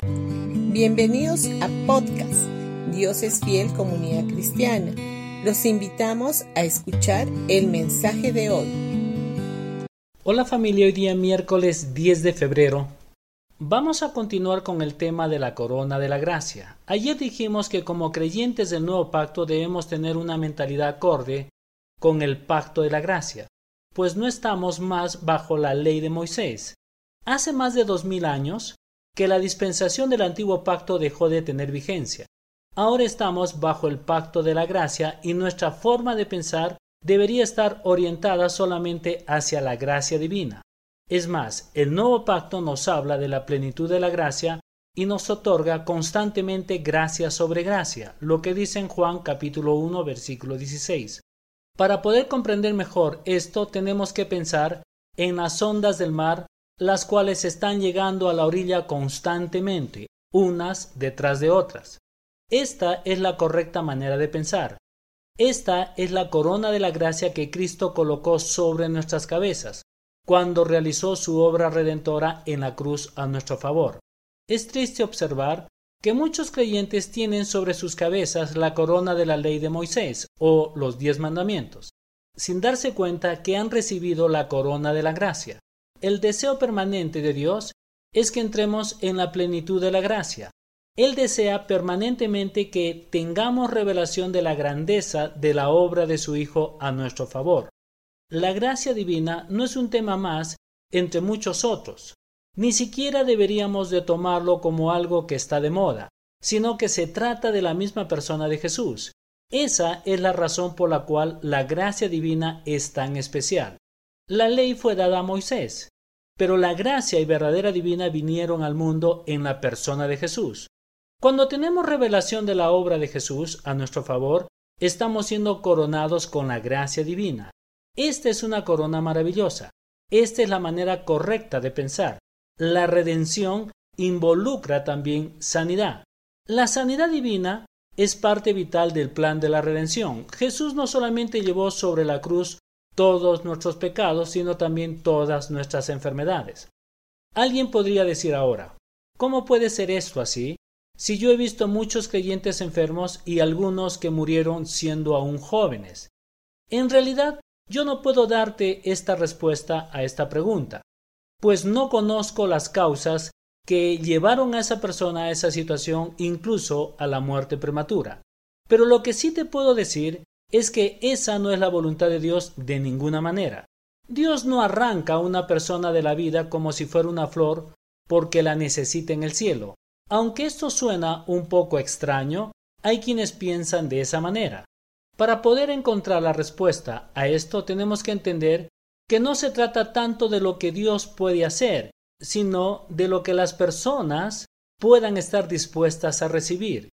Bienvenidos a podcast Dios es fiel comunidad cristiana. Los invitamos a escuchar el mensaje de hoy. Hola familia, hoy día miércoles 10 de febrero. Vamos a continuar con el tema de la corona de la gracia. Ayer dijimos que como creyentes del nuevo pacto debemos tener una mentalidad acorde con el pacto de la gracia, pues no estamos más bajo la ley de Moisés. Hace más de dos mil años que la dispensación del antiguo pacto dejó de tener vigencia. Ahora estamos bajo el pacto de la gracia y nuestra forma de pensar debería estar orientada solamente hacia la gracia divina. Es más, el nuevo pacto nos habla de la plenitud de la gracia y nos otorga constantemente gracia sobre gracia, lo que dice en Juan capítulo 1 versículo 16. Para poder comprender mejor esto tenemos que pensar en las ondas del mar, las cuales están llegando a la orilla constantemente, unas detrás de otras. Esta es la correcta manera de pensar. Esta es la corona de la gracia que Cristo colocó sobre nuestras cabezas, cuando realizó su obra redentora en la cruz a nuestro favor. Es triste observar que muchos creyentes tienen sobre sus cabezas la corona de la ley de Moisés o los diez mandamientos, sin darse cuenta que han recibido la corona de la gracia. El deseo permanente de Dios es que entremos en la plenitud de la gracia, él desea permanentemente que tengamos revelación de la grandeza de la obra de su Hijo a nuestro favor. La gracia divina no es un tema más entre muchos otros. Ni siquiera deberíamos de tomarlo como algo que está de moda, sino que se trata de la misma persona de Jesús. Esa es la razón por la cual la gracia divina es tan especial. La ley fue dada a Moisés, pero la gracia y verdadera divina vinieron al mundo en la persona de Jesús. Cuando tenemos revelación de la obra de Jesús a nuestro favor, estamos siendo coronados con la gracia divina. Esta es una corona maravillosa. Esta es la manera correcta de pensar. La redención involucra también sanidad. La sanidad divina es parte vital del plan de la redención. Jesús no solamente llevó sobre la cruz todos nuestros pecados, sino también todas nuestras enfermedades. Alguien podría decir ahora, ¿cómo puede ser esto así? Si yo he visto muchos creyentes enfermos y algunos que murieron siendo aún jóvenes. En realidad, yo no puedo darte esta respuesta a esta pregunta, pues no conozco las causas que llevaron a esa persona a esa situación, incluso a la muerte prematura. Pero lo que sí te puedo decir es que esa no es la voluntad de Dios de ninguna manera. Dios no arranca a una persona de la vida como si fuera una flor porque la necesita en el cielo. Aunque esto suena un poco extraño, hay quienes piensan de esa manera. Para poder encontrar la respuesta a esto tenemos que entender que no se trata tanto de lo que Dios puede hacer, sino de lo que las personas puedan estar dispuestas a recibir.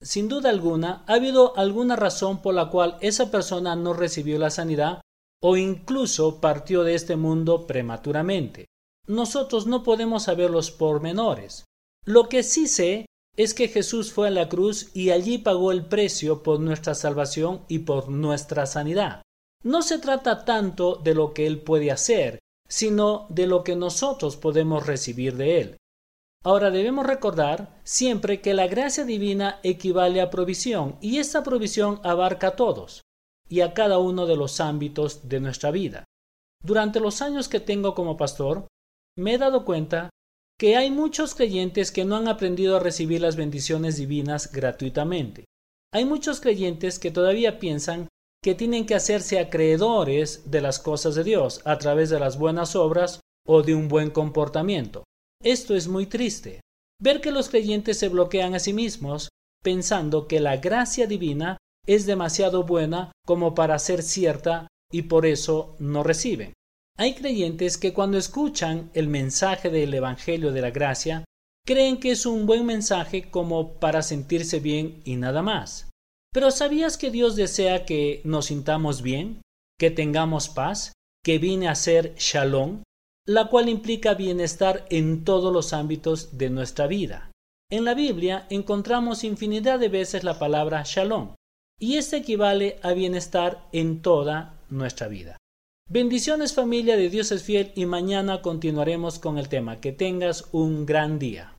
Sin duda alguna, ha habido alguna razón por la cual esa persona no recibió la sanidad o incluso partió de este mundo prematuramente. Nosotros no podemos saber los pormenores, lo que sí sé es que Jesús fue a la cruz y allí pagó el precio por nuestra salvación y por nuestra sanidad. No se trata tanto de lo que Él puede hacer, sino de lo que nosotros podemos recibir de Él. Ahora debemos recordar siempre que la gracia divina equivale a provisión y esa provisión abarca a todos y a cada uno de los ámbitos de nuestra vida. Durante los años que tengo como pastor, me he dado cuenta que hay muchos creyentes que no han aprendido a recibir las bendiciones divinas gratuitamente. Hay muchos creyentes que todavía piensan que tienen que hacerse acreedores de las cosas de Dios a través de las buenas obras o de un buen comportamiento. Esto es muy triste. Ver que los creyentes se bloquean a sí mismos pensando que la gracia divina es demasiado buena como para ser cierta y por eso no reciben. Hay creyentes que cuando escuchan el mensaje del Evangelio de la Gracia, creen que es un buen mensaje como para sentirse bien y nada más. Pero ¿sabías que Dios desea que nos sintamos bien, que tengamos paz, que viene a ser shalom, la cual implica bienestar en todos los ámbitos de nuestra vida? En la Biblia encontramos infinidad de veces la palabra shalom, y esto equivale a bienestar en toda nuestra vida. Bendiciones familia de Dios es fiel y mañana continuaremos con el tema. Que tengas un gran día.